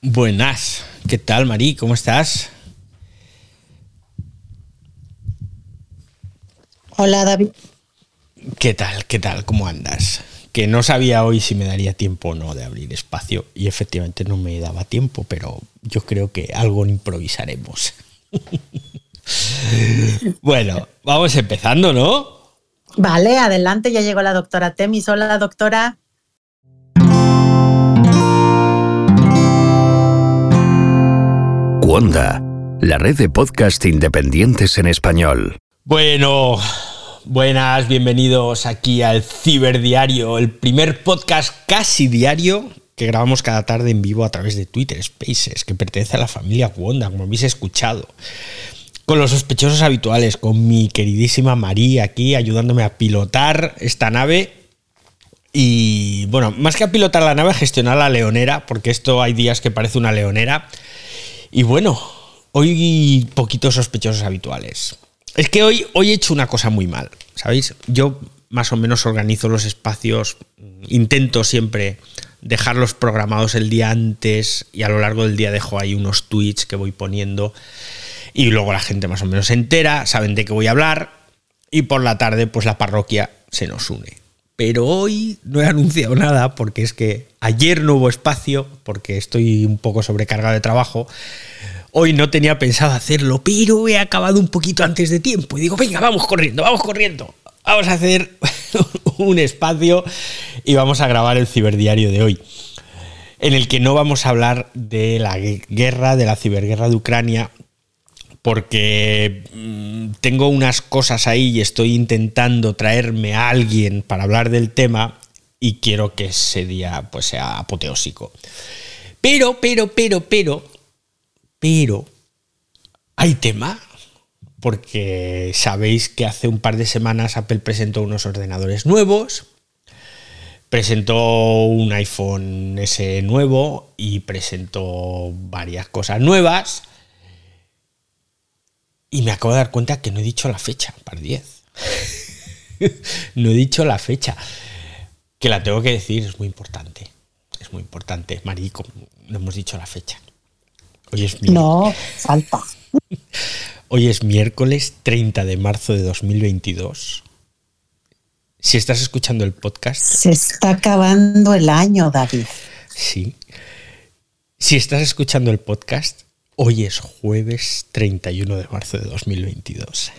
Buenas, ¿qué tal, Marí? ¿Cómo estás? Hola, David. ¿Qué tal? ¿Qué tal? ¿Cómo andas? Que no sabía hoy si me daría tiempo o no de abrir espacio y efectivamente no me daba tiempo, pero yo creo que algo improvisaremos. bueno, vamos empezando, ¿no? Vale, adelante, ya llegó la doctora Temis. Hola, doctora. Wanda, la red de podcast independientes en español. Bueno, buenas, bienvenidos aquí al Ciberdiario, el primer podcast casi diario que grabamos cada tarde en vivo a través de Twitter Spaces, que pertenece a la familia Wanda, como habéis escuchado. Con los sospechosos habituales, con mi queridísima María aquí ayudándome a pilotar esta nave. Y bueno, más que a pilotar la nave, gestionar la leonera, porque esto hay días que parece una leonera. Y bueno, hoy poquitos sospechosos habituales. Es que hoy, hoy he hecho una cosa muy mal, ¿sabéis? Yo más o menos organizo los espacios, intento siempre dejarlos programados el día antes y a lo largo del día dejo ahí unos tweets que voy poniendo y luego la gente más o menos se entera, saben de qué voy a hablar y por la tarde pues la parroquia se nos une. Pero hoy no he anunciado nada porque es que ayer no hubo espacio porque estoy un poco sobrecargado de trabajo. Hoy no tenía pensado hacerlo, pero he acabado un poquito antes de tiempo y digo, venga, vamos corriendo, vamos corriendo. Vamos a hacer un espacio y vamos a grabar el ciberdiario de hoy, en el que no vamos a hablar de la guerra, de la ciberguerra de Ucrania, porque mm, tengo unas cosas ahí y estoy intentando traerme a alguien para hablar del tema y quiero que ese día pues sea apoteósico. Pero, pero, pero, pero, pero, hay tema, porque sabéis que hace un par de semanas Apple presentó unos ordenadores nuevos, presentó un iPhone S nuevo y presentó varias cosas nuevas. Y me acabo de dar cuenta que no he dicho la fecha, para 10. no he dicho la fecha. Que la tengo que decir, es muy importante. Es muy importante. Marico, no hemos dicho la fecha. Hoy es miércoles. No, falta. Hoy es miércoles 30 de marzo de 2022. Si estás escuchando el podcast. Se está acabando el año, David. Sí. Si estás escuchando el podcast, Hoy es jueves 31 de marzo de 2022.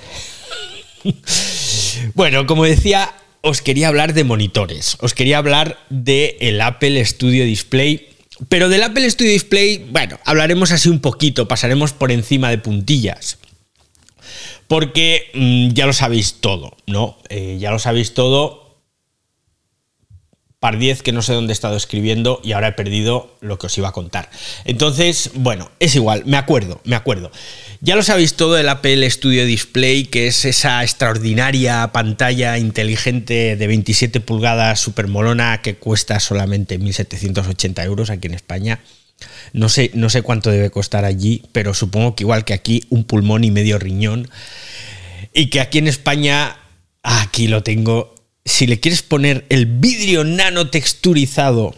bueno, como decía, os quería hablar de monitores. Os quería hablar del Apple Studio Display. Pero del Apple Studio Display, bueno, hablaremos así un poquito, pasaremos por encima de puntillas. Porque mmm, ya lo sabéis todo, ¿no? Eh, ya lo sabéis todo par 10 que no sé dónde he estado escribiendo y ahora he perdido lo que os iba a contar. Entonces, bueno, es igual, me acuerdo, me acuerdo. Ya lo sabéis todo del Apple Studio Display, que es esa extraordinaria pantalla inteligente de 27 pulgadas super molona que cuesta solamente 1.780 euros aquí en España. No sé, no sé cuánto debe costar allí, pero supongo que igual que aquí, un pulmón y medio riñón. Y que aquí en España, aquí lo tengo si le quieres poner el vidrio nano texturizado,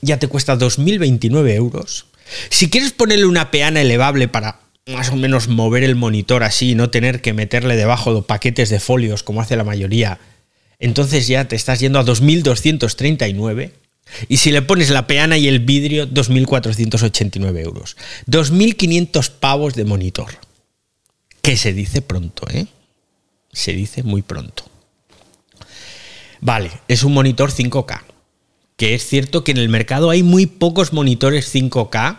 ya te cuesta 2.029 euros. Si quieres ponerle una peana elevable para más o menos mover el monitor así y no tener que meterle debajo de paquetes de folios como hace la mayoría, entonces ya te estás yendo a 2.239. Y si le pones la peana y el vidrio, 2.489 euros. 2.500 pavos de monitor. Que se dice pronto, ¿eh? Se dice muy pronto. Vale, es un monitor 5K. Que es cierto que en el mercado hay muy pocos monitores 5K,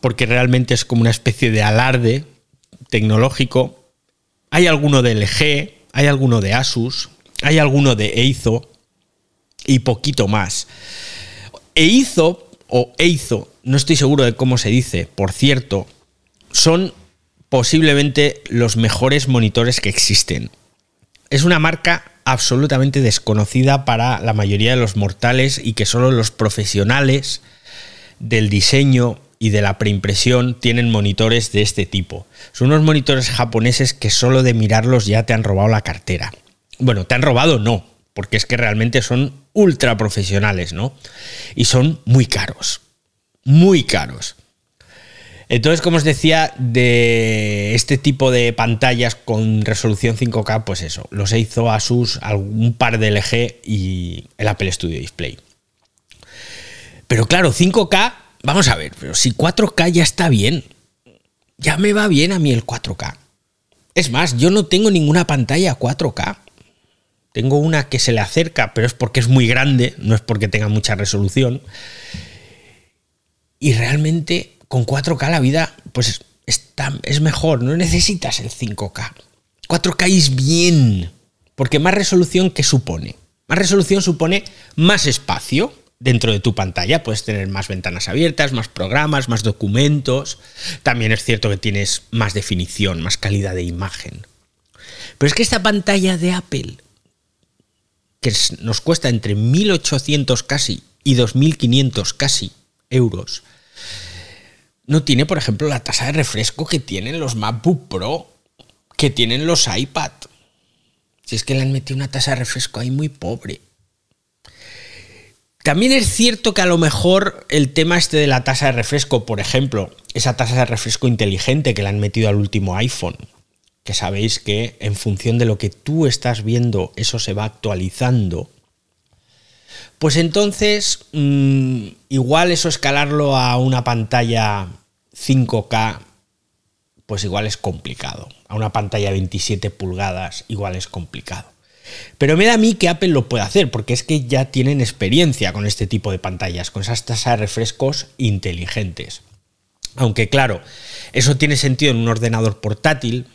porque realmente es como una especie de alarde tecnológico. Hay alguno de LG, hay alguno de Asus, hay alguno de Eizo y poquito más. Eizo o Eizo, no estoy seguro de cómo se dice, por cierto, son posiblemente los mejores monitores que existen. Es una marca absolutamente desconocida para la mayoría de los mortales y que solo los profesionales del diseño y de la preimpresión tienen monitores de este tipo. Son unos monitores japoneses que solo de mirarlos ya te han robado la cartera. Bueno, te han robado no, porque es que realmente son ultra profesionales, ¿no? Y son muy caros, muy caros. Entonces, como os decía, de este tipo de pantallas con resolución 5K, pues eso, los hizo Asus, algún par de LG y el Apple Studio Display. Pero claro, 5K, vamos a ver, pero si 4K ya está bien, ya me va bien a mí el 4K. Es más, yo no tengo ninguna pantalla 4K. Tengo una que se le acerca, pero es porque es muy grande, no es porque tenga mucha resolución. Y realmente con 4K la vida pues es mejor, no necesitas el 5K. 4K es bien, porque más resolución que supone. Más resolución supone más espacio dentro de tu pantalla. Puedes tener más ventanas abiertas, más programas, más documentos. También es cierto que tienes más definición, más calidad de imagen. Pero es que esta pantalla de Apple, que nos cuesta entre 1.800 casi y 2.500 casi euros, no tiene, por ejemplo, la tasa de refresco que tienen los MacBook Pro, que tienen los iPad. Si es que le han metido una tasa de refresco ahí muy pobre. También es cierto que a lo mejor el tema este de la tasa de refresco, por ejemplo, esa tasa de refresco inteligente que le han metido al último iPhone, que sabéis que en función de lo que tú estás viendo, eso se va actualizando. Pues entonces, mm, igual eso escalarlo a una pantalla 5K, pues igual es complicado. A una pantalla 27 pulgadas, igual es complicado. Pero me da a mí que Apple lo puede hacer, porque es que ya tienen experiencia con este tipo de pantallas, con esas tasas de refrescos inteligentes. Aunque claro, eso tiene sentido en un ordenador portátil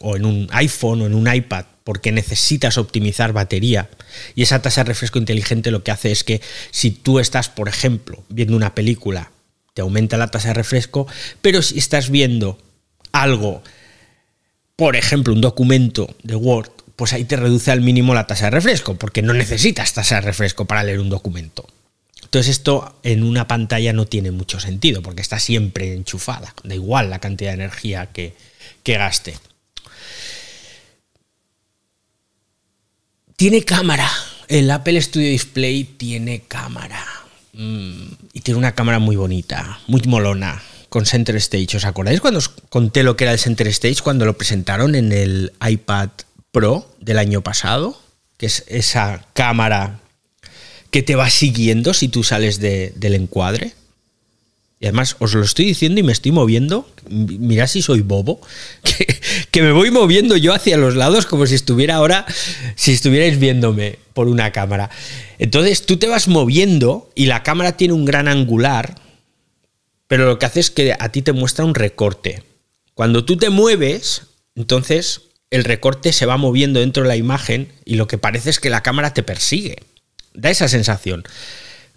o en un iPhone o en un iPad, porque necesitas optimizar batería. Y esa tasa de refresco inteligente lo que hace es que si tú estás, por ejemplo, viendo una película, te aumenta la tasa de refresco, pero si estás viendo algo, por ejemplo, un documento de Word, pues ahí te reduce al mínimo la tasa de refresco, porque no necesitas tasa de refresco para leer un documento. Entonces esto en una pantalla no tiene mucho sentido, porque está siempre enchufada, da igual la cantidad de energía que, que gaste. Tiene cámara. El Apple Studio Display tiene cámara. Mm, y tiene una cámara muy bonita, muy molona, con Center Stage. ¿Os acordáis cuando os conté lo que era el Center Stage cuando lo presentaron en el iPad Pro del año pasado, que es esa cámara que te va siguiendo si tú sales del encuadre. Y además os lo estoy diciendo y me estoy moviendo. Mirad si soy bobo. Que, que, me voy moviendo yo hacia los lados como si estuviera ahora, si estuvierais viéndome por una cámara. Entonces tú te vas moviendo y la cámara tiene un gran angular, pero lo que hace es que a ti te muestra un recorte. Cuando tú te mueves, entonces el recorte se va moviendo dentro de la imagen y lo que parece es que la cámara te persigue. Da esa sensación.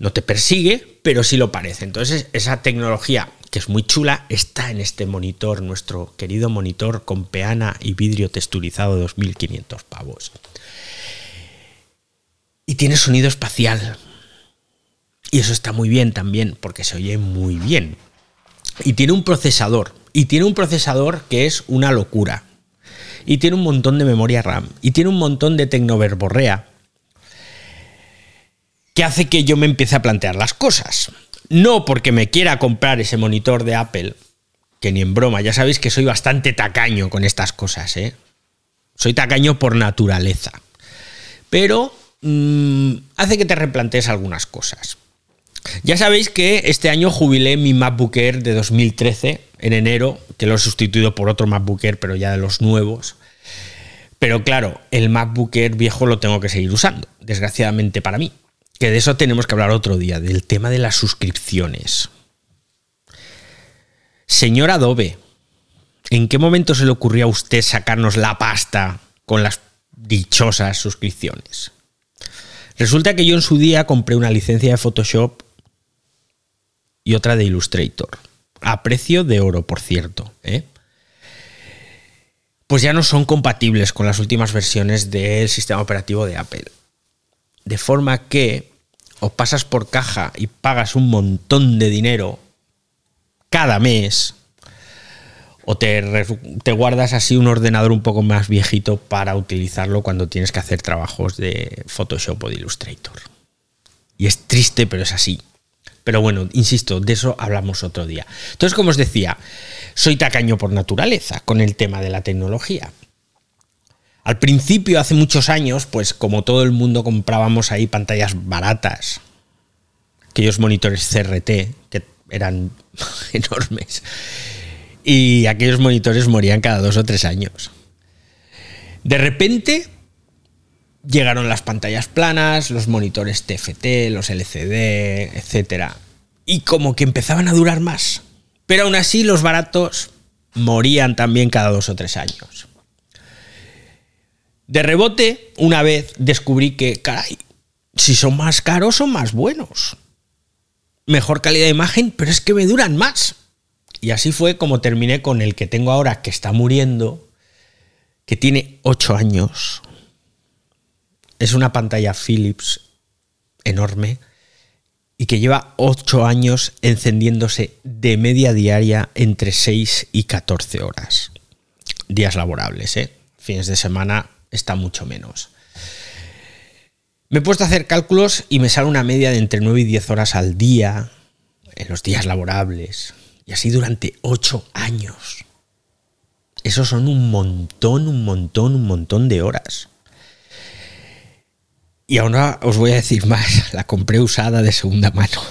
No te persigue, pero sí lo parece. Entonces esa tecnología, que es muy chula, está en este monitor, nuestro querido monitor con peana y vidrio texturizado de 2500 pavos. Y tiene sonido espacial. Y eso está muy bien también, porque se oye muy bien. Y tiene un procesador. Y tiene un procesador que es una locura y tiene un montón de memoria RAM y tiene un montón de tecnoverborrea que hace que yo me empiece a plantear las cosas. No porque me quiera comprar ese monitor de Apple, que ni en broma, ya sabéis que soy bastante tacaño con estas cosas, ¿eh? Soy tacaño por naturaleza. Pero mm, hace que te replantees algunas cosas. Ya sabéis que este año jubilé mi MacBook Air de 2013 en enero, que lo he sustituido por otro MacBook Air, pero ya de los nuevos. Pero claro, el MacBook Air viejo lo tengo que seguir usando, desgraciadamente para mí. Que de eso tenemos que hablar otro día, del tema de las suscripciones. Señor Adobe, ¿en qué momento se le ocurrió a usted sacarnos la pasta con las dichosas suscripciones? Resulta que yo en su día compré una licencia de Photoshop y otra de Illustrator a precio de oro, por cierto, ¿eh? pues ya no son compatibles con las últimas versiones del sistema operativo de Apple. De forma que o pasas por caja y pagas un montón de dinero cada mes, o te, guardas así un ordenador un poco más viejito para utilizarlo cuando tienes que hacer trabajos de Photoshop o de Illustrator. Y es triste, pero es así. Pero bueno, insisto, de eso hablamos otro día. Entonces, como os decía, soy tacaño por naturaleza con el tema de la tecnología. Al principio, hace muchos años, pues como todo el mundo comprábamos ahí pantallas baratas, aquellos monitores CRT que eran enormes, y aquellos monitores morían cada dos o tres años. De repente llegaron las pantallas planas, los monitores TFT, los LCD, etc. Y como que empezaban a durar más. Pero aún así los baratos morían también cada dos o tres años. De rebote, una vez descubrí que, caray, si son más caros son más buenos. Mejor calidad de imagen, pero es que me duran más. Y así fue como terminé con el que tengo ahora, que está muriendo, que tiene 8 años. Es una pantalla Philips enorme y que lleva 8 años encendiéndose de media diaria entre 6 y 14 horas. Días laborables, ¿eh? Fines de semana está mucho menos. Me he puesto a hacer cálculos y me sale una media de entre 9 y 10 horas al día en los días laborables. Y así durante 8 años. Esos son un montón, un montón, un montón de horas. Y ahora os voy a decir más, la compré usada de segunda mano.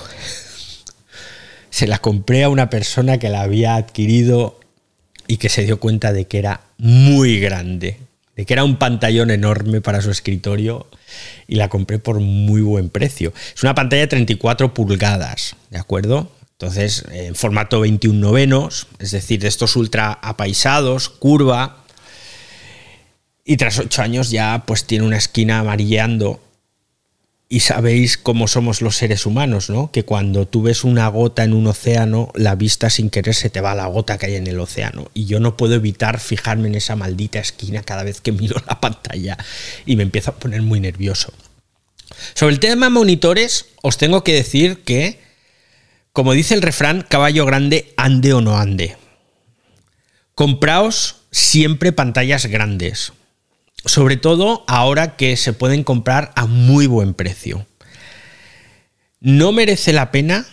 Se la compré a una persona que la había adquirido y que se dio cuenta de que era muy grande que era un pantallón enorme para su escritorio y la compré por muy buen precio. Es una pantalla de 34 pulgadas, ¿de acuerdo? Entonces, en formato 21 novenos, es decir, de estos ultra apaisados, curva. Y tras 8 años ya pues tiene una esquina amarilleando y sabéis cómo somos los seres humanos, ¿no? Que cuando tú ves una gota en un océano, la vista sin querer se te va a la gota que hay en el océano. Y yo no puedo evitar fijarme en esa maldita esquina cada vez que miro la pantalla y me empiezo a poner muy nervioso. Sobre el tema monitores, os tengo que decir que, como dice el refrán, caballo grande, ande o no ande. Compraos siempre pantallas grandes sobre todo ahora que se pueden comprar a muy buen precio. No merece la pena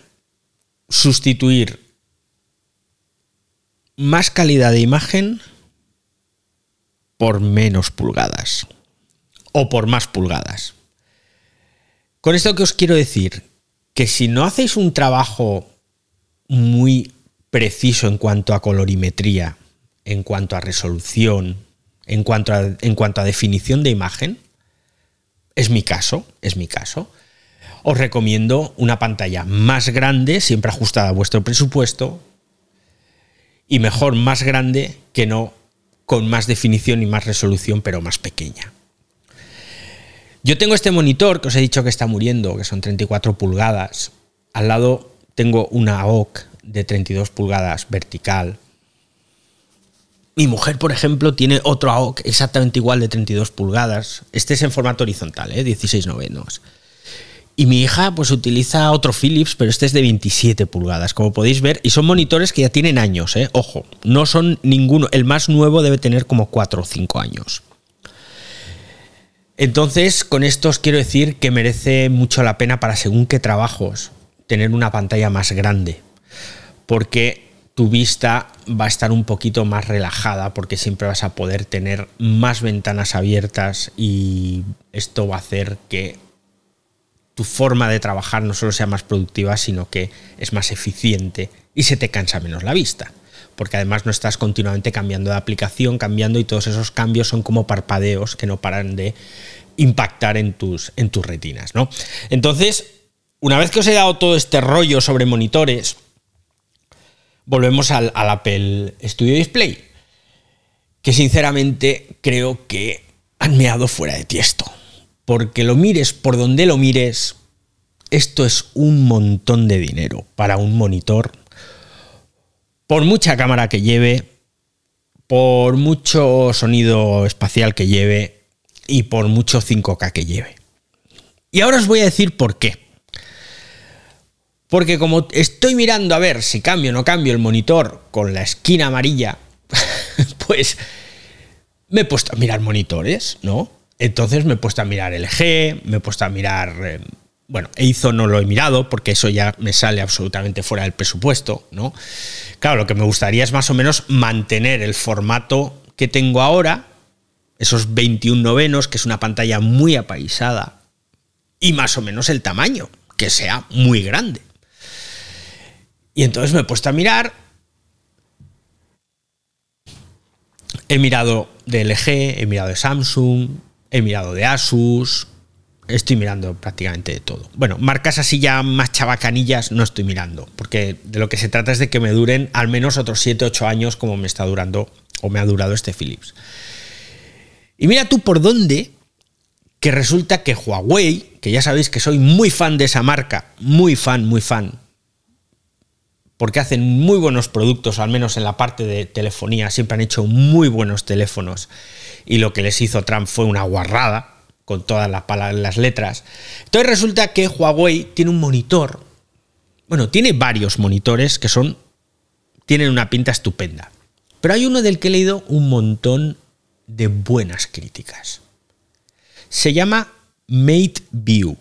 sustituir más calidad de imagen por menos pulgadas o por más pulgadas. Con esto que os quiero decir, que si no hacéis un trabajo muy preciso en cuanto a colorimetría, en cuanto a resolución, en cuanto a, en cuanto a definición de imagen, es mi caso, es mi caso. Os recomiendo una pantalla más grande, siempre ajustada a vuestro presupuesto, y mejor más grande que no con más definición y más resolución, pero más pequeña. Yo tengo este monitor que os he dicho que está muriendo, que son 34 pulgadas. Al lado tengo una OC de 32 pulgadas vertical, mi mujer, por ejemplo, tiene otro AOC exactamente igual de 32 pulgadas. Este es en formato horizontal, ¿eh? 16 novenos. Y mi hija pues utiliza otro Philips, pero este es de 27 pulgadas, como podéis ver. Y son monitores que ya tienen años, ¿eh? Ojo, no son ninguno. El más nuevo debe tener como 4 o 5 años. Entonces, con esto os quiero decir que merece mucho la pena para según qué trabajos tener una pantalla más grande. Porque tu vista va a estar un poquito más relajada porque siempre vas a poder tener más ventanas abiertas y esto va a hacer que tu forma de trabajar no solo sea más productiva, sino que es más eficiente y se te cansa menos la vista. Porque además no estás continuamente cambiando de aplicación, cambiando y todos esos cambios son como parpadeos que no paran de impactar en tus, en tus retinas. ¿no? Entonces, una vez que os he dado todo este rollo sobre monitores, volvemos al, Apple Studio Display, que sinceramente creo que han meado fuera de tiesto. Porque lo mires por donde lo mires, esto es un montón de dinero para un monitor. Por mucha cámara que lleve, por mucho sonido espacial que lleve y por mucho 5K que lleve. Y ahora os voy a decir por qué. Porque como estoy mirando a ver si cambio o no cambio el monitor con la esquina amarilla, pues me he puesto a mirar monitores, ¿no? Entonces me he puesto a mirar LG, me he puesto a mirar eh, Bueno, Eizo no lo he mirado porque eso ya me sale absolutamente fuera del presupuesto, ¿no? Claro, lo que me gustaría es más o menos mantener el formato que tengo ahora, esos 21 novenos, que es una pantalla muy apaisada, y más o menos el tamaño, que sea muy grande. Y entonces me he puesto a mirar. He mirado de LG, he mirado de Samsung, he mirado de Asus, estoy mirando prácticamente de todo. Bueno, marcas así ya más chabacanillas no estoy mirando, porque de lo que se trata es de que me duren al menos otros 7, 8 años como me está durando o me ha durado este Philips. Y mira tú por dónde que resulta que Huawei, que ya sabéis que soy muy fan de esa marca, muy fan, muy fan, porque hacen muy buenos productos, al menos en la parte de telefonía, siempre han hecho muy buenos teléfonos, y lo que les hizo Trump fue una guarrada, con todas las, las letras. Entonces resulta que Huawei tiene un monitor, bueno, tiene varios monitores que son, tienen una pinta estupenda, pero hay uno del que he leído un montón de buenas críticas. Se llama Mate View.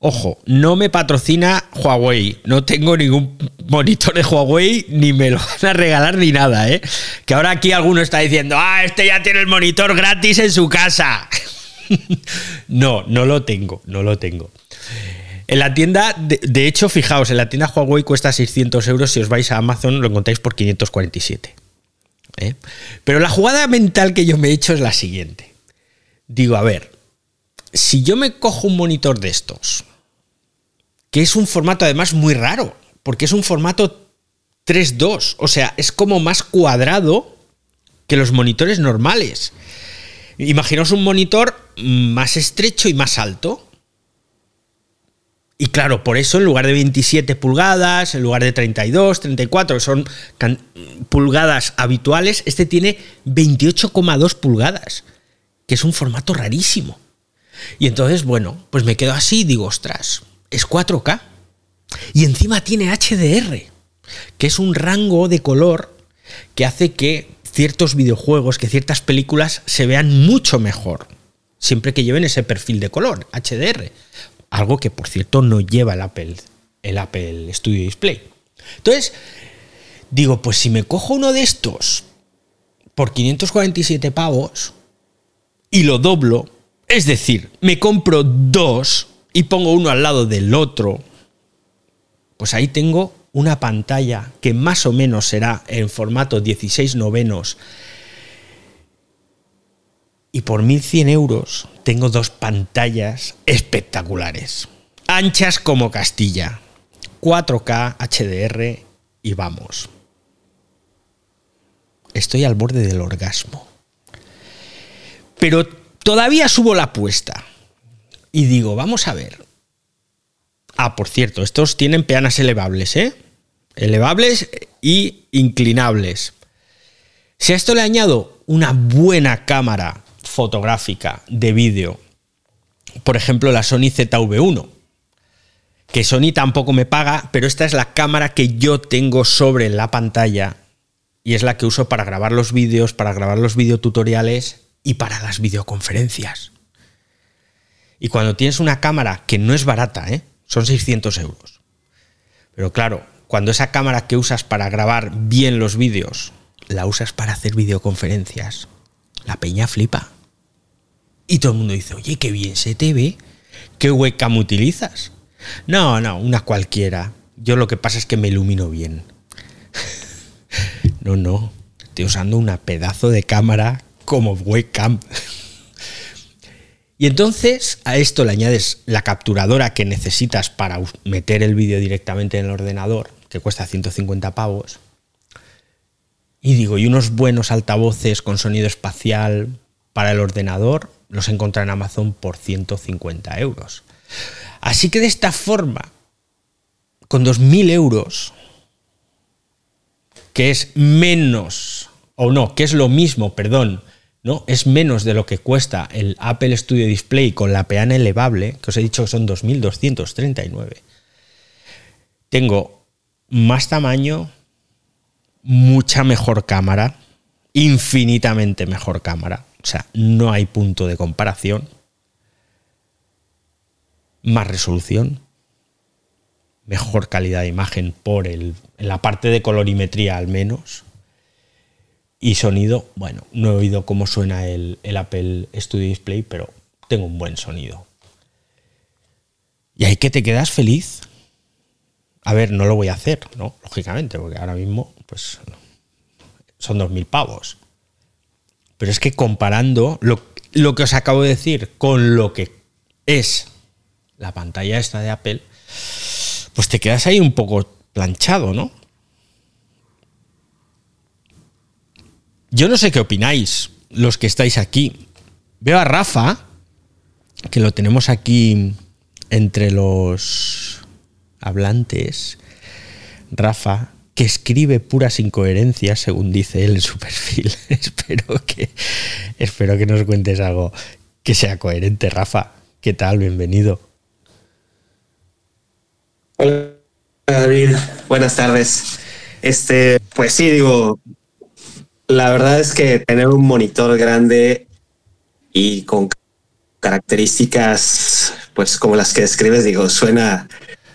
Ojo, no me patrocina Huawei, no tengo ningún monitor de Huawei, ni me lo van a regalar ni nada, ¿eh? Que ahora aquí alguno está diciendo, ah, este ya tiene el monitor gratis en su casa. no, no lo tengo, no lo tengo. En la tienda, de, hecho, fijaos, en la tienda Huawei cuesta 600 euros, si os vais a Amazon lo encontráis por 547. ¿eh? Pero la jugada mental que yo me he hecho es la siguiente. Digo, a ver, si yo me cojo un monitor de estos, que es un formato además muy raro, porque es un formato 3.2, o sea, es como más cuadrado que los monitores normales. Imaginaos un monitor más estrecho y más alto. Y claro, por eso en lugar de 27 pulgadas, en lugar de 32, 34, que son pulgadas habituales, este tiene 28,2 pulgadas, que es un formato rarísimo. Y entonces, bueno, pues me quedo así y digo, ostras, es 4K. Y encima tiene HDR, que es un rango de color que hace que ciertos videojuegos, que ciertas películas se vean mucho mejor, siempre que lleven ese perfil de color, HDR. Algo que, por cierto, no lleva el Apple, el Apple Studio Display. Entonces, digo, pues si me cojo uno de estos por 547 pavos y lo doblo, es decir, me compro dos y pongo uno al lado del otro, pues ahí tengo una pantalla que más o menos será en formato 16 novenos y por 1.100 euros tengo dos pantallas espectaculares, anchas como Castilla, 4K, HDR y vamos. Estoy al borde del orgasmo. Pero Todavía subo la apuesta. Y digo, vamos a ver. Ah, por cierto, estos tienen peanas elevables, ¿eh? Elevables y inclinables. Si a esto le añado una buena cámara fotográfica de vídeo, por ejemplo la Sony ZV1, que Sony tampoco me paga, pero esta es la cámara que yo tengo sobre la pantalla y es la que uso para grabar los vídeos, para grabar los videotutoriales y para las videoconferencias. Y cuando tienes una cámara que no es barata, ¿eh? son 600 euros. Pero claro, cuando esa cámara que usas para grabar bien los vídeos, la usas para hacer videoconferencias, la peña flipa. Y todo el mundo dice, oye, qué bien se te ve, qué webcam utilizas. No, no, una cualquiera. Yo lo que pasa es que me ilumino bien. no, no, estoy usando una pedazo de cámara como webcam. Y entonces a esto le añades la capturadora que necesitas para meter el vídeo directamente en el ordenador, que cuesta 150 pavos. Y digo, y unos buenos altavoces con sonido espacial para el ordenador los encontré en Amazon por 150 euros. Así que de esta forma, con 2.000 euros, que es menos, o no, que es lo mismo, perdón, ¿no? Es menos de lo que cuesta el Apple Studio Display con la peana elevable, que os he dicho que son 2.239. Tengo más tamaño, mucha mejor cámara, infinitamente mejor cámara. O sea, no hay punto de comparación. más resolución, mejor calidad de imagen por el, en la parte de colorimetría al menos. Y sonido, bueno, no he oído cómo suena el, el Apple Studio Display, pero tengo un buen sonido. Y ahí que te quedas feliz. A ver, no lo voy a hacer, ¿no? Lógicamente, porque ahora mismo, pues, son 2.000 pavos. Pero es que comparando lo, lo que os acabo de decir con lo que es la pantalla esta de Apple, pues te quedas ahí un poco planchado, ¿no? Yo no sé qué opináis, los que estáis aquí. Veo a Rafa, que lo tenemos aquí entre los hablantes. Rafa, que escribe puras incoherencias, según dice él en su perfil. espero, que, espero que nos cuentes algo que sea coherente, Rafa. ¿Qué tal? Bienvenido. Hola David, buenas tardes. Este, pues sí, digo, la verdad es que tener un monitor grande y con características, pues como las que describes, digo, suena,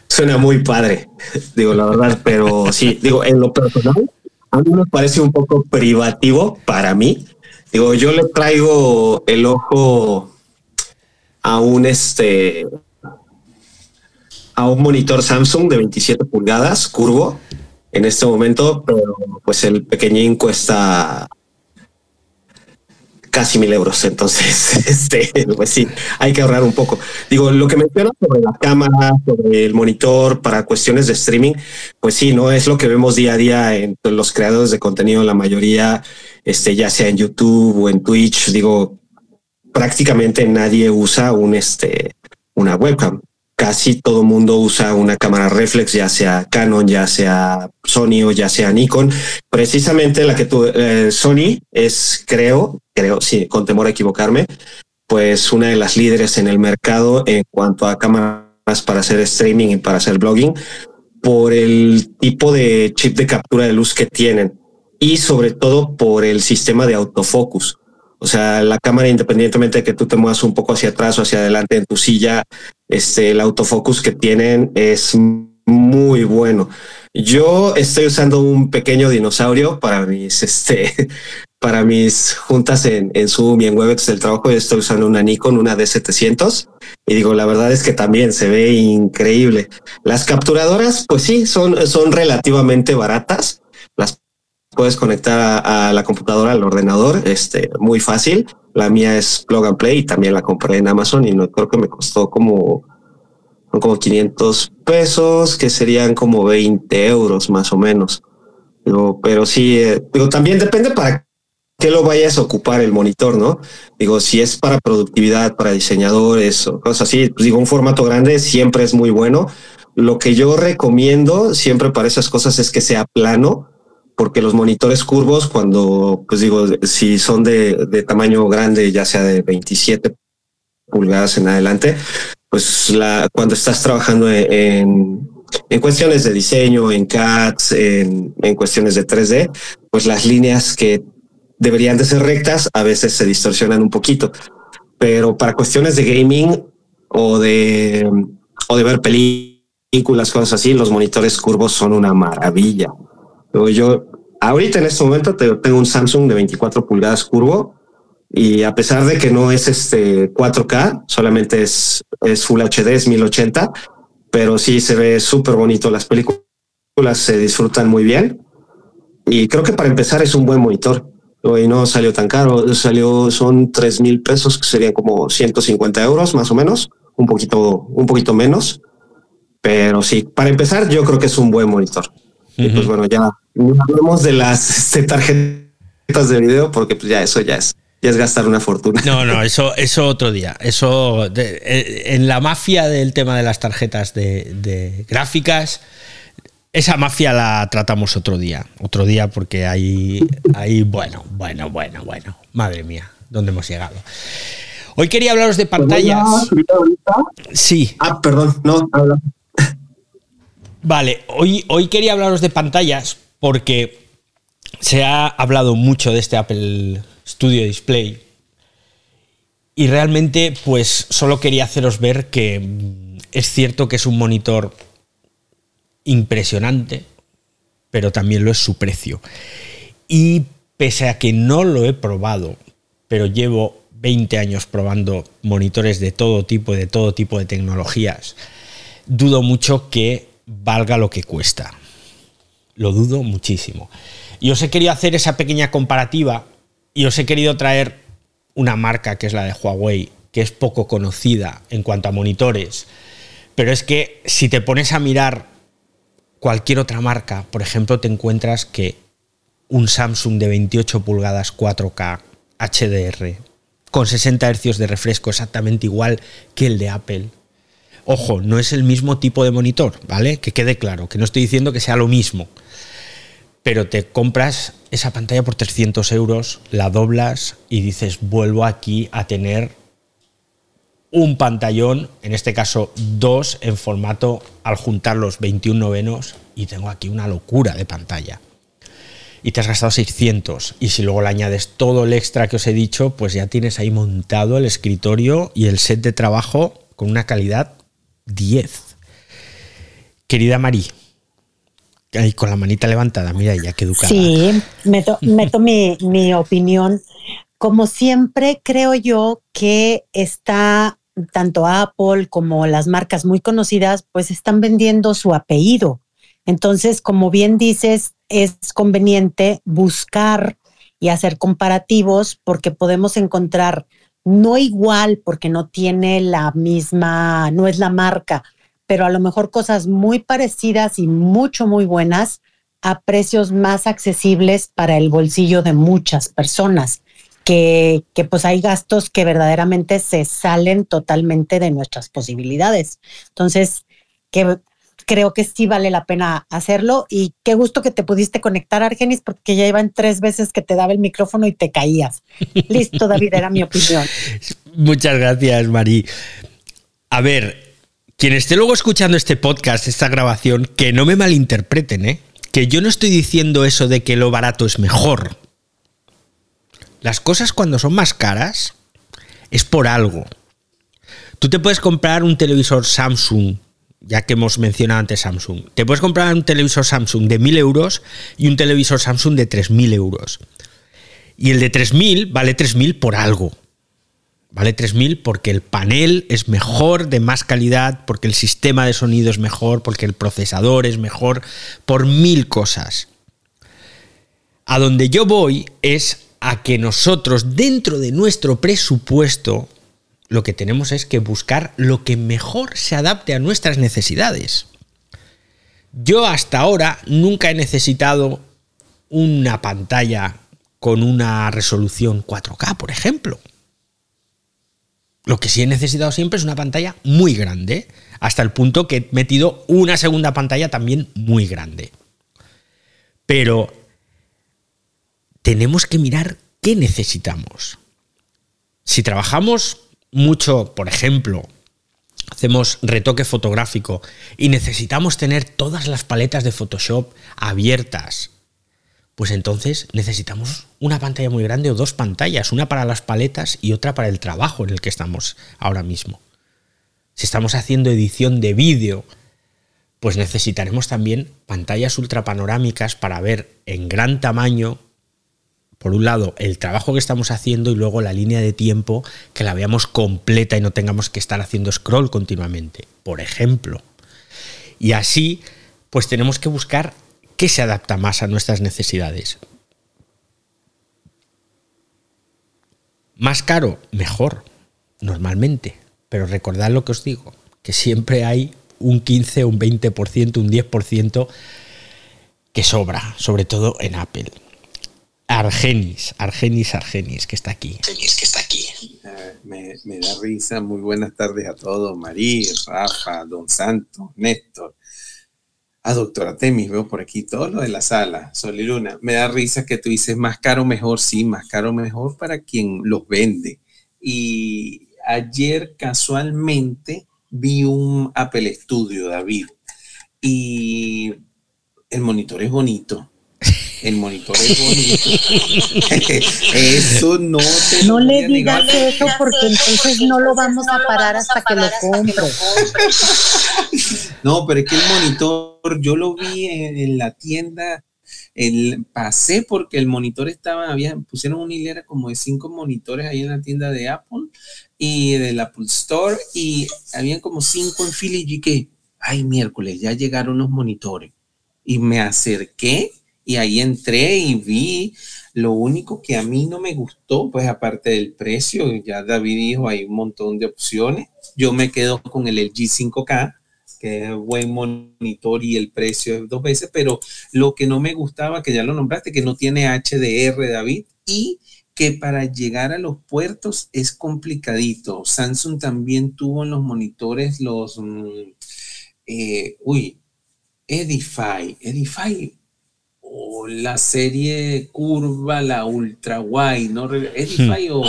suena muy padre, digo, la verdad, pero sí, digo, en lo personal, a mí me parece un poco privativo para mí. Digo, yo le traigo el ojo a un este a un monitor Samsung de 27 pulgadas curvo en este momento, pero pues el pequeñín cuesta casi mil euros. Entonces, este, pues sí, hay que ahorrar un poco. Digo, lo que mencionas sobre la cámara, sobre el monitor para cuestiones de streaming, pues sí, no es lo que vemos día a día en los creadores de contenido, la mayoría, este, ya sea en YouTube o en Twitch. Digo, prácticamente nadie usa un, este, una webcam casi todo mundo usa una cámara reflex, ya sea Canon, ya sea Sony o ya sea Nikon. Precisamente la que tú, eh, Sony es, creo, creo, sí, con temor a equivocarme, pues una de las líderes en el mercado en cuanto a cámaras para hacer streaming y para hacer blogging por el tipo de chip de captura de luz que tienen y sobre todo por el sistema de autofocus. O sea, la cámara, independientemente de que tú te muevas un poco hacia atrás o hacia adelante en tu silla, este, el autofocus que tienen es muy bueno. Yo estoy usando un pequeño dinosaurio para mis, este, para mis juntas en, en Zoom y en Webex del trabajo. Yo estoy usando una Nikon, una D700. Y digo, la verdad es que también se ve increíble. Las capturadoras, pues sí, son, son relativamente baratas. Las puedes conectar a, la computadora, al ordenador, este, muy fácil. La mía es plug and play y también la compré en Amazon y no creo que me costó como, como 500 pesos, que serían como 20 euros más o menos. Digo, pero sí, eh, digo, también depende para qué lo vayas a ocupar el monitor, ¿no? Digo, si es para productividad, para diseñadores o cosas así, pues digo, un formato grande siempre es muy bueno. Lo que yo recomiendo siempre para esas cosas es que sea plano, porque los monitores curvos, cuando, pues digo, si son de, de tamaño grande, ya sea de 27 pulgadas en adelante, pues la, cuando estás trabajando en, en cuestiones de diseño, en CADs, en, en cuestiones de 3D, pues las líneas que deberían de ser rectas a veces se distorsionan un poquito. Pero para cuestiones de gaming o de, o de ver películas, cosas así, los monitores curvos son una maravilla. Yo ahorita en este momento tengo un Samsung de 24 pulgadas curvo y a pesar de que no es este 4K, solamente es, es Full HD, es 1080, pero sí se ve súper bonito. Las películas se disfrutan muy bien y creo que para empezar es un buen monitor. Y no salió tan caro, salió, son 3 mil pesos, que serían como 150 euros más o menos, un poquito, un poquito menos. Pero sí, para empezar, yo creo que es un buen monitor. Y pues bueno, ya hablemos de las este, tarjetas de video, porque pues ya eso ya es, ya es gastar una fortuna. No, no, eso, eso otro día. Eso eh, en la mafia del tema de las tarjetas de, gráficas. Esa mafia la tratamos otro día, otro día porque hay, hay, bueno, bueno, bueno, bueno, madre mía, ¿dónde hemos llegado? Hoy quería hablaros de pantallas. Sí. Ah, perdón, no, habla. Vale, hoy, hoy quería hablaros de pantallas porque se ha hablado mucho de este Apple Studio Display Y realmente, pues solo quería haceros ver que mm, es cierto que es un monitor impresionante, pero también lo es su precio. Y pese a que no lo he probado, pero llevo 20 años probando monitores de todo tipo, de todo tipo de tecnologías, dudo mucho que valga lo que cuesta. Lo dudo muchísimo. Y os he querido hacer esa pequeña comparativa y os he querido traer una marca que es la de Huawei, que es poco conocida en cuanto a monitores. Pero es que si te pones a mirar cualquier otra marca, por ejemplo, te encuentras que un Samsung de 28 pulgadas 4K HDR con 60 Hz de refresco exactamente igual que el de Apple. Ojo, no es el mismo tipo de monitor, ¿vale? Que quede claro, que no estoy diciendo que sea lo mismo. Pero te compras esa pantalla por 300 euros, la doblas y dices, vuelvo aquí a tener un pantallón, en este caso dos en formato al juntar los 21 novenos y tengo aquí una locura de pantalla. Y te has gastado 600 y si luego le añades todo el extra que os he dicho, pues ya tienes ahí montado el escritorio y el set de trabajo con una calidad 10. Querida Mari, ahí con la manita levantada, mira ya que educada. Sí, meto, meto mi, mi opinión. Como siempre, creo yo que está tanto Apple como las marcas muy conocidas, pues están vendiendo su apellido. Entonces, como bien dices, es conveniente buscar y hacer comparativos porque podemos encontrar no igual porque no tiene la misma, no es la marca, pero a lo mejor cosas muy parecidas y mucho, muy buenas a precios más accesibles para el bolsillo de muchas personas que, pues hay gastos que verdaderamente se salen totalmente de nuestras posibilidades. Entonces, que creo que sí vale la pena hacerlo y qué gusto que te pudiste conectar, Argenis, porque ya iban tres veces que te daba el micrófono y te caías. Listo, David, era mi opinión. Muchas gracias, Mari. A ver, quien esté luego escuchando este podcast, esta grabación, que no me malinterpreten, ¿eh? Que yo no estoy diciendo eso de que lo barato es mejor. Las cosas cuando son más caras es por algo. Tú te puedes comprar un televisor Samsung, ya que hemos mencionado antes Samsung. Te puedes comprar un televisor Samsung de 1000 euros y un televisor Samsung de 3000 euros. Y el de 3000 vale 3000 por algo. Vale 3000 porque el panel es mejor, de más calidad, porque el sistema de sonido es mejor, porque el procesador es mejor, por mil cosas. A donde yo voy es a que nosotros dentro de nuestro presupuesto lo que tenemos es que buscar lo que mejor se adapte a nuestras necesidades. Yo hasta ahora nunca he necesitado una pantalla con una resolución 4K, por ejemplo. Lo que sí he necesitado siempre es una pantalla muy grande, hasta el punto que he metido una segunda pantalla también muy grande. Pero tenemos que mirar qué necesitamos. Si trabajamos mucho, por ejemplo, hacemos retoque fotográfico y necesitamos tener todas las paletas de Photoshop abiertas, pues entonces necesitamos una pantalla muy grande o dos pantallas, una para las paletas y otra para el trabajo en el que estamos ahora mismo. Si estamos haciendo edición de vídeo, pues necesitaremos también pantallas ultrapanorámicas para ver en gran tamaño por un lado, el trabajo que estamos haciendo y luego la línea de tiempo que la veamos completa y no tengamos que estar haciendo scroll continuamente, por ejemplo. Y así, pues tenemos que buscar qué se adapta más a nuestras necesidades. Más caro, mejor, normalmente. Pero recordad lo que os digo, que siempre hay un 15, un 20%, un 10% que sobra, sobre todo en Apple. Argenis, Argenis, Argenis, que está aquí. Argenis, que está aquí. Eh, me, da risa. Muy buenas tardes a todos. María, Rafa, Don Santos, Néstor. A doctora Temis, veo por aquí todo lo de la sala, Sol y Luna. Me da risa que tú dices más caro, mejor, sí, más caro, mejor para quien los vende. Y ayer casualmente vi un Apple Studio, David, y el monitor es bonito, el monitor es bonito. eso no te No le digas eso porque entonces no lo vamos a parar hasta que lo compre. No, pero es que el monitor, yo lo vi en, la tienda, el, pasé porque el monitor estaba, había, pusieron una hilera como de cinco monitores ahí en la tienda de Apple y del Apple Store y habían como cinco en fila y que, ay, miércoles, ya llegaron los monitores. Y me acerqué y ahí entré y vi lo único que a mí no me gustó, pues aparte del precio, ya David dijo, hay un montón de opciones. Yo me quedo con el LG 5K, que es buen monitor y el precio es dos veces, pero lo que no me gustaba, que ya lo nombraste, que no tiene HDR, David, y que para llegar a los puertos es complicadito. Samsung también tuvo en los monitores los, mm, eh, uy, Edify, Edify o la serie curva, la ultra wide, ¿no? Edify o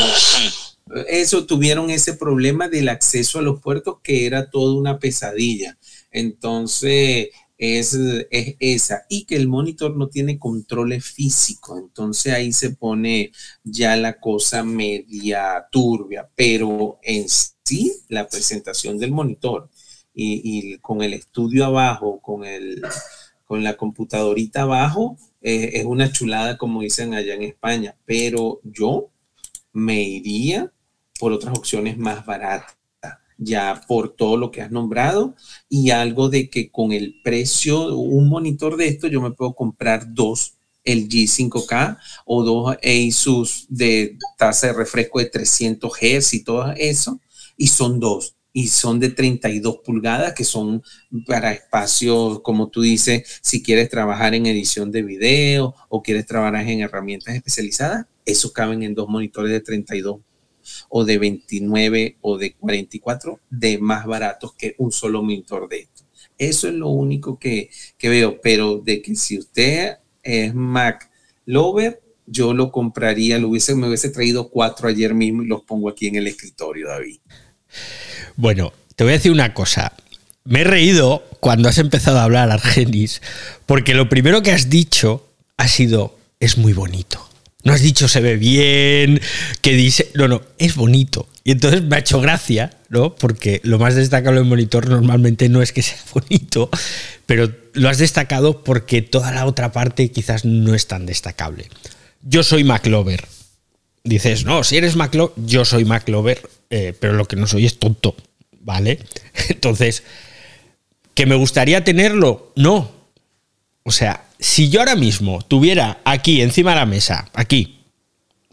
eso tuvieron ese problema del acceso a los puertos que era toda una pesadilla. Entonces, es, es, esa. Y que el monitor no tiene control físico. Entonces ahí se pone ya la cosa media turbia. Pero en sí, la presentación del monitor y, con el estudio abajo, con el con la computadorita abajo, eh, es una chulada, como dicen allá en España, pero yo me iría por otras opciones más baratas, ya por todo lo que has nombrado, y algo de que con el precio, un monitor de esto, yo me puedo comprar dos el G5K o dos Asus de tasa de refresco de 300 Hz y todo eso, y son dos y son de 32 pulgadas, que son para espacios, como tú dices, si quieres trabajar en edición de video o quieres trabajar en herramientas especializadas, esos caben en dos monitores de 32 o de 29 o de 44 de más baratos que un solo monitor de esto. Eso es lo único que, que veo, pero de que si usted es Mac Lover, yo lo compraría, lo hubiese, me hubiese traído cuatro ayer mismo y los pongo aquí en el escritorio, David. Bueno, te voy a decir una cosa. Me he reído cuando has empezado a hablar, Argenis, porque lo primero que has dicho ha sido, es muy bonito. No has dicho se ve bien, que dice. No, no, es bonito. Y entonces me ha hecho gracia, ¿no? Porque lo más destacable en monitor normalmente no es que sea bonito, pero lo has destacado porque toda la otra parte quizás no es tan destacable. Yo soy MacLover. Dices, no, si eres MacLover, yo soy MacLover eh, pero lo que no soy es tonto, ¿vale? Entonces, ¿que me gustaría tenerlo? No. O sea, si yo ahora mismo tuviera aquí, encima de la mesa, aquí,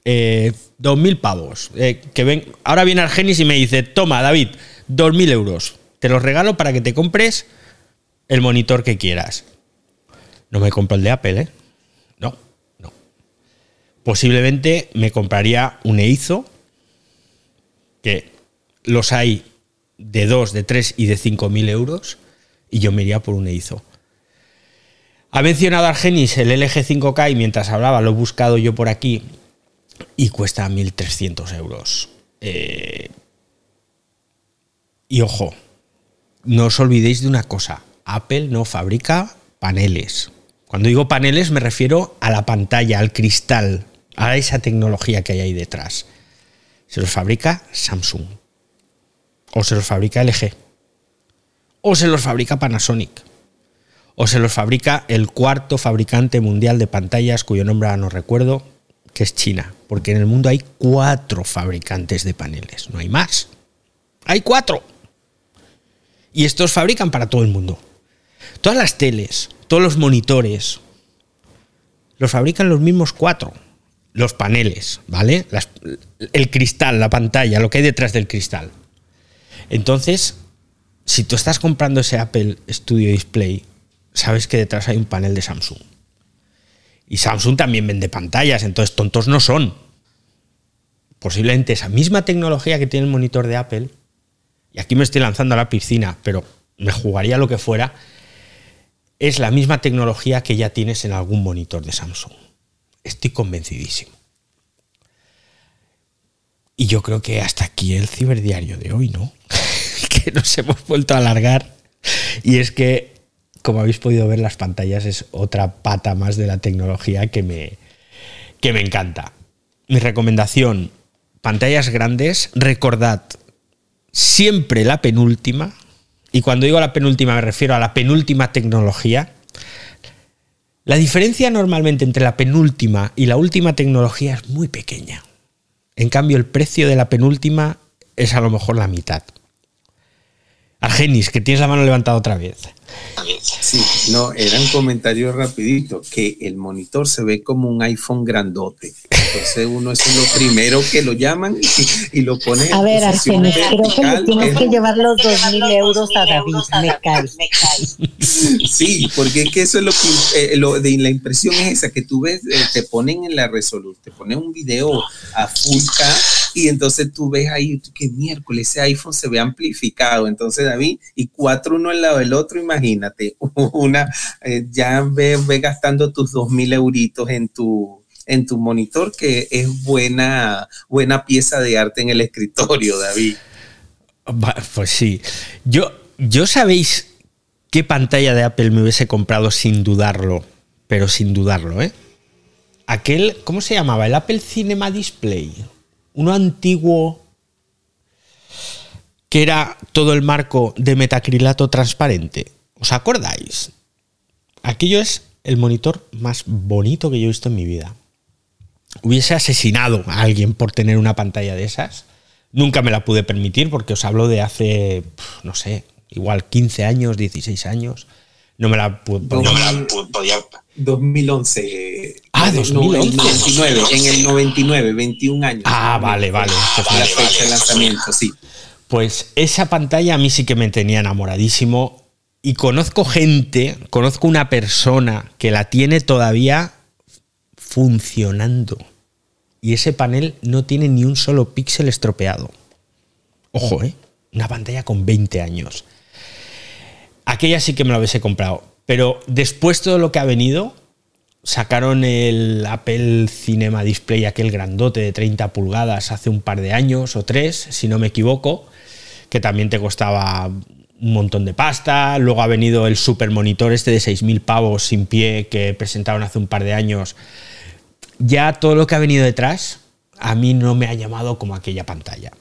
eh, dos mil pavos, eh, que ven, ahora viene Argenis y me dice, toma, David, dos mil euros, te los regalo para que te compres el monitor que quieras. No me compro el de Apple, ¿eh? No. Posiblemente me compraría un Eizo que los hay de 2, de 3 y de 5 mil euros y yo me iría por un EIZO. Ha mencionado Argenis el LG 5K y mientras hablaba lo he buscado yo por aquí y cuesta 1.300 euros. Eh, y ojo, no os olvidéis de una cosa, Apple no fabrica paneles. Cuando digo paneles me refiero a la pantalla, al cristal, a esa tecnología que hay ahí detrás se los fabrica Samsung, o se los fabrica LG, o se los fabrica Panasonic, o se los fabrica el cuarto fabricante mundial de pantallas cuyo nombre no recuerdo, que es China, porque en el mundo hay cuatro fabricantes de paneles, no hay más. Hay cuatro. Y estos fabrican para todo el mundo. Todas las teles, todos los monitores, los fabrican los mismos cuatro los paneles, ¿vale? el cristal, la pantalla, lo que hay detrás del cristal. Entonces, si tú estás comprando ese Apple Studio Display, sabes que detrás hay un panel de Samsung. Y Samsung también vende pantallas, entonces tontos no son. Posiblemente esa misma tecnología que tiene el monitor de Apple, y aquí me estoy lanzando a la piscina, pero me jugaría lo que fuera, es la misma tecnología que ya tienes en algún monitor de Samsung. Estoy convencidísimo. Y yo creo que hasta aquí el ciberdiario de hoy, ¿no? que nos hemos vuelto a alargar. Y es que como habéis podido ver, las pantallas es otra pata más de la tecnología que me, que me encanta. Mi recomendación, pantallas grandes, recordad siempre la penúltima, y cuando digo la penúltima me refiero a la penúltima tecnología. La diferencia normalmente entre la penúltima y la última tecnología es muy pequeña. En cambio, el precio de la penúltima es a lo mejor la mitad. Argenis, que tienes la mano levantada otra vez. Sí, no, era un comentario rapidito, que el monitor se ve como un iPhone grandote. Entonces uno es lo primero que lo llaman y, lo pone. A ver, Argenis, creo que le tienes que llevar los dos mil euros a David, me cae. Sí, porque es que eso es lo que, eh, lo de la impresión es esa, que tú ves, eh, te ponen en la resolución, te ponen un video a full K y entonces tú ves ahí que miércoles ese iPhone se ve amplificado. Entonces, David, y cuatro uno al lado del otro, imagínate, una, eh, ya ve, ve, gastando tus dos mil euritos en tu, en tu monitor, que es buena, buena pieza de arte en el escritorio, David. Pues sí. Yo, yo sabéis qué pantalla de Apple me hubiese comprado sin dudarlo, pero sin dudarlo, ¿eh? Aquel, ¿cómo se llamaba? El Apple Cinema Display uno antiguo que era todo el marco de metacrilato transparente. ¿Os acordáis? Aquello es el monitor más bonito que yo he visto en mi vida. Hubiese asesinado a alguien por tener una pantalla de esas. Nunca me la pude permitir porque os hablo de hace, no sé, igual 15 años, 16 años. No me la, podía, 2011. Ah, 2011. 99, en el 99, 21 años. Ah, vale, vale. La fecha de lanzamiento, sí. Pues esa pantalla a mí sí que me tenía enamoradísimo y conozco gente, conozco una persona que la tiene todavía funcionando. Y ese panel no tiene ni un solo píxel estropeado. Ojo, ¿eh? Una pantalla con 20 años. Aquella sí que me la hubiese comprado. Pero después todo lo que ha venido, sacaron el Apple Cinema Display, aquel grandote de 30 pulgadas, hace un par de años o tres, si no me equivoco, que también te costaba un montón de pasta. Luego ha venido el super monitor este de 6.000 pavos sin pie que presentaron hace un par de años. Ya todo lo que ha venido detrás a mí no me ha llamado como aquella pantalla.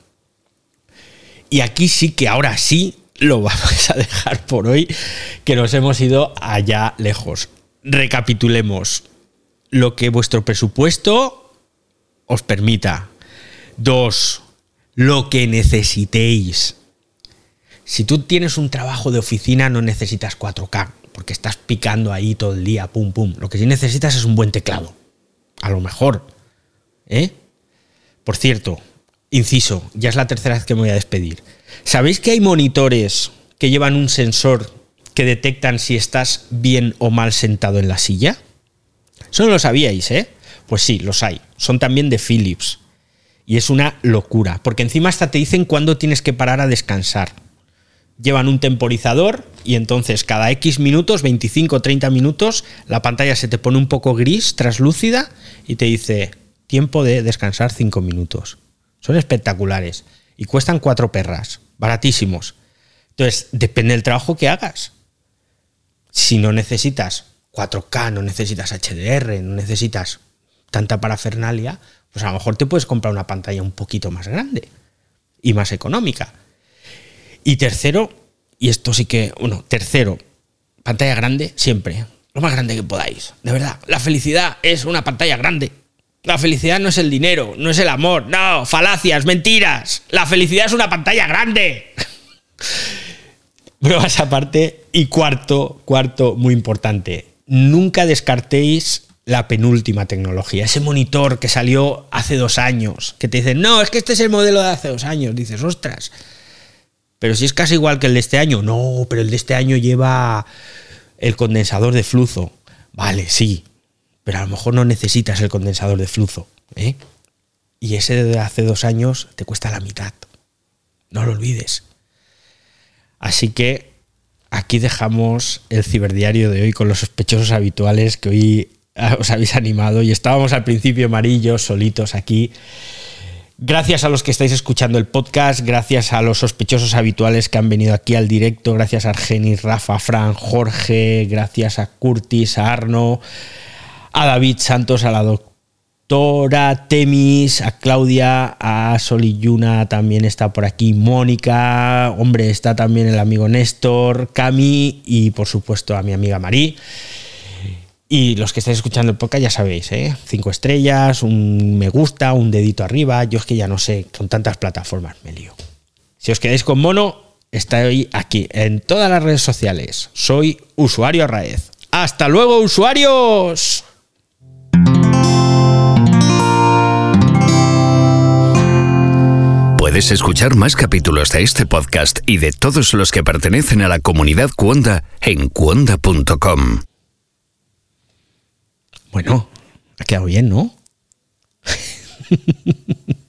Y aquí sí que ahora sí lo vamos a dejar por hoy, que nos hemos ido allá lejos. Recapitulemos lo que vuestro presupuesto os permita. Dos, lo que necesitéis. Si tú tienes un trabajo de oficina no necesitas 4K, porque estás picando ahí todo el día, pum, pum. Lo que sí necesitas es un buen teclado. A lo mejor. ¿Eh? Por cierto, inciso, ya es la tercera vez que me voy a despedir. ¿Sabéis que hay monitores que llevan un sensor que detectan si estás bien o mal sentado en la silla? Eso no lo sabíais, ¿eh? Pues sí, los hay. Son también de Philips. Y es una locura, porque encima hasta te dicen cuándo tienes que parar a descansar. Llevan un temporizador y entonces cada X minutos, 25 o 30 minutos, la pantalla se te pone un poco gris, traslúcida, y te dice tiempo de descansar 5 minutos. Son espectaculares y cuestan cuatro perras, baratísimos. Entonces, depende del trabajo que hagas. Si no necesitas 4K, no necesitas HDR, no necesitas tanta parafernalia, pues a lo mejor te puedes comprar una pantalla un poquito más grande y más económica. Y tercero, y esto sí que, bueno, tercero, pantalla grande siempre, lo más grande que podáis. De verdad, la felicidad es una pantalla grande. La felicidad no es el dinero, no es el amor, no, falacias, mentiras. La felicidad es una pantalla grande. Pruebas aparte. Y cuarto, cuarto, muy importante, nunca descartéis la penúltima tecnología, ese monitor que salió hace dos años, que te dicen, no, es que este es el modelo de hace dos años, dices, ostras, pero si es casi igual que el de este año, no, pero el de este año lleva el condensador de flujo, vale, sí, pero a lo mejor no necesitas el condensador de flujo. ¿eh? Y ese de hace dos años te cuesta la mitad. No lo olvides. Así que aquí dejamos el ciberdiario de hoy con los sospechosos habituales que hoy os habéis animado y estábamos al principio amarillos, solitos aquí. Gracias a los que estáis escuchando el podcast, gracias a los sospechosos habituales que han venido aquí al directo, gracias a Argenis, Rafa, Fran, Jorge, gracias a Curtis, a Arno, a David Santos, a la doctora Temis, a Claudia, a Soliyuna también está por aquí, Mónica, hombre, está también el amigo Néstor, Cami y por supuesto a mi amiga Marí. Y los que estáis escuchando el podcast ya sabéis, ¿eh? Cinco estrellas, un me gusta, un dedito arriba. Yo es que ya no sé, con tantas plataformas me lío. Si os quedáis con mono, estoy aquí en todas las redes sociales. Soy usuario Raez. ¡Hasta luego, usuarios! Puedes escuchar más capítulos de este podcast y de todos los que pertenecen a la comunidad Cuonda en cuonda.com. Bueno, ha quedado bien, ¿no?